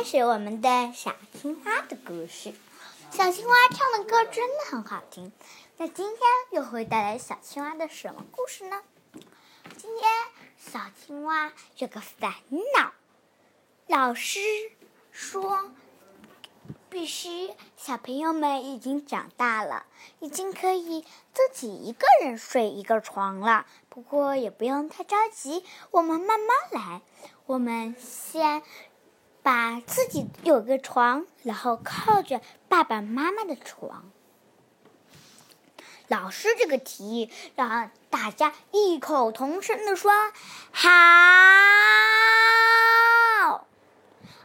开始我们的小青蛙的故事。小青蛙唱的歌真的很好听。那今天又会带来小青蛙的什么故事呢？今天小青蛙有个烦恼，老师说，必须小朋友们已经长大了，已经可以自己一个人睡一个床了。不过也不用太着急，我们慢慢来。我们先把自己有个床，然后靠着爸爸妈妈的床。老师这个提议让大家异口同声的说：“好！”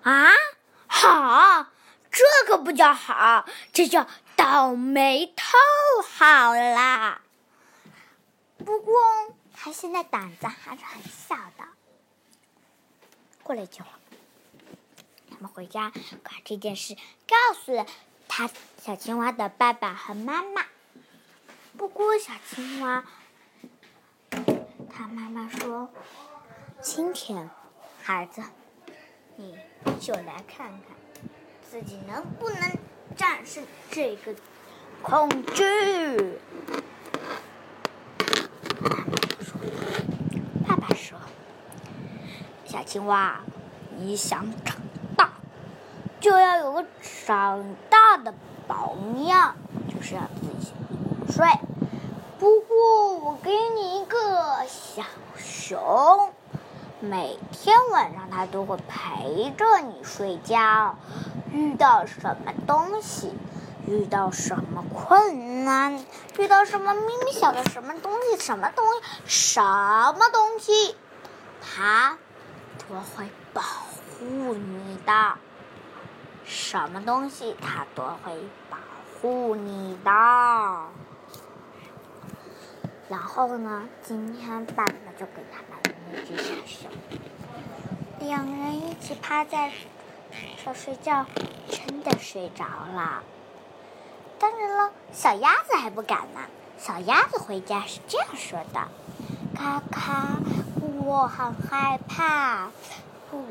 啊，好，这可不叫好，这叫倒霉透好啦。不过他现在胆子还是很小的。过了一句话，他们回家把这件事告诉了他小青蛙的爸爸和妈妈。不过，小青蛙，他妈妈说：“今天，孩子，你就来看看自己能不能战胜这个恐惧。”爸爸说：“小青蛙，你想长，就要有个长大的榜样，就是要自己。”睡，不过我给你一个小熊，每天晚上它都会陪着你睡觉。遇到什么东西，遇到什么困难，遇到什么咪咪小的什么东西，什么东西，什么东西，它都会保护你的。什么东西，它都会保护你的。然后呢？今天爸爸就给他买了那只小熊，两人一起趴在上睡觉，真的睡着了。当然了，小鸭子还不敢呢。小鸭子回家是这样说的：“咔咔，我很害怕。”不，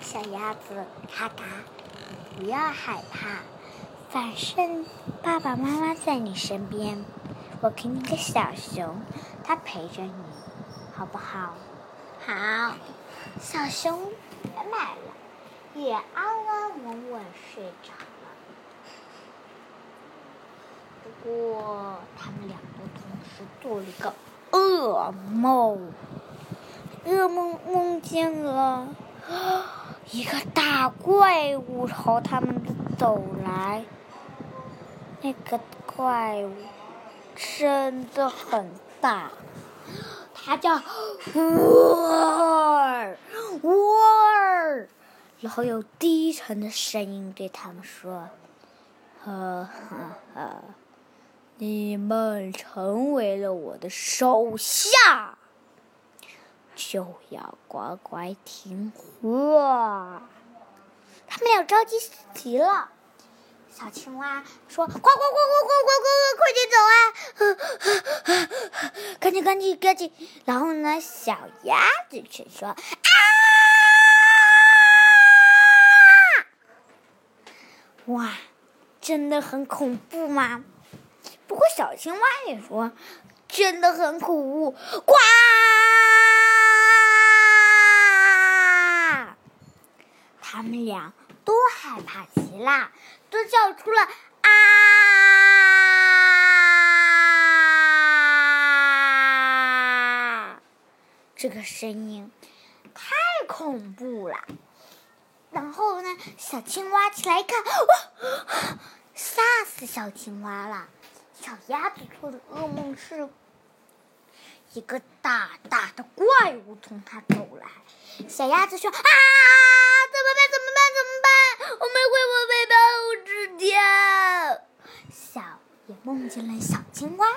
小鸭子，咔咔，不要害怕，反正爸爸妈妈在你身边。我给你个小熊，它陪着你，好不好？好，小熊也买了，也安安稳稳睡着了。不过，他们两个同时做了一个噩梦，噩梦梦见了一个大怪物朝他们走来，那个怪物。真的很大，他叫沃尔沃尔，然后有低沉的声音对他们说：“呵呵呵，你们成为了我的手下，就要乖乖听话。”他们俩着急死极了。小青蛙说：“快快快快快快快快快点走啊！赶紧赶紧赶紧！”然后呢，小鸭子却说：“啊！”哇，真的很恐怖吗？不过小青蛙也说：“真的很恐怖。”呱！他们俩都害怕极了。都叫出了啊！这个声音太恐怖了。然后呢，小青蛙起来一看，哇！吓死小青蛙了。小鸭子做的噩梦是一个大大的怪物从它走来。小鸭子说：“啊，梦见了小青蛙，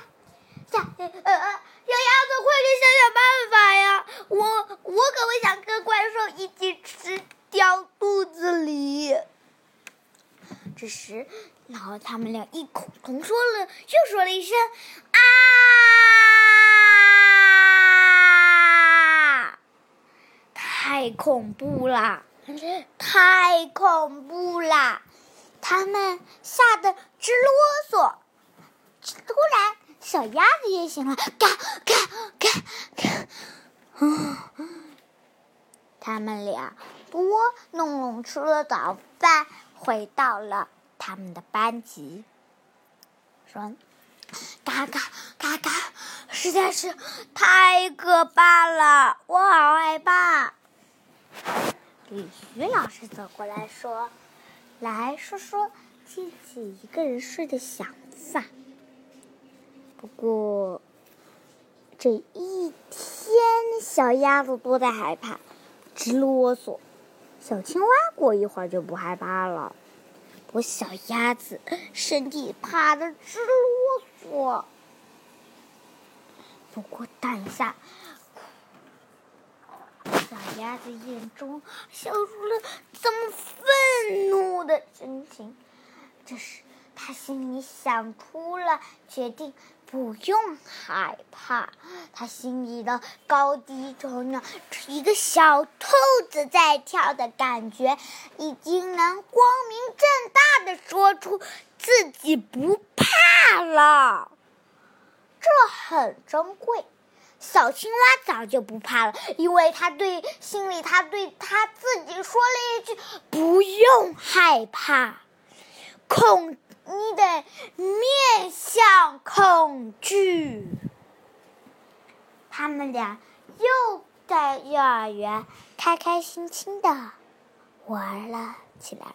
小呃呃小鸭子，快点想想办法呀！我我可不想跟怪兽一起吃掉肚子里。这时，然后他们俩异口同说了，又说了一声啊！太恐怖了！太恐怖啦！他们吓得直啰嗦。小鸭子也醒了，嘎嘎嘎嘎！他们俩多弄弄吃了早饭，回到了他们的班级，说：“嘎嘎嘎嘎，实在是太可怕了，我好害怕。”李徐老师走过来说：“来说说自己一个人睡的想法。”不过这一天，小鸭子都在害怕，直啰嗦。小青蛙过一会儿就不害怕了，不过小鸭子身体怕的直啰嗦。不过等一下。小鸭子眼中笑出了这么愤怒的神情，这时他心里想出了决定，不用害怕。他心里的高低中呢，一个小兔子在跳的感觉，已经能光明正大的说出自己不怕了，这很珍贵。小青蛙早就不怕了，因为他对心里，他对他自己说了一句：“不用害怕，恐你得面向恐惧。”他们俩又在幼儿园开开心心的玩了起来。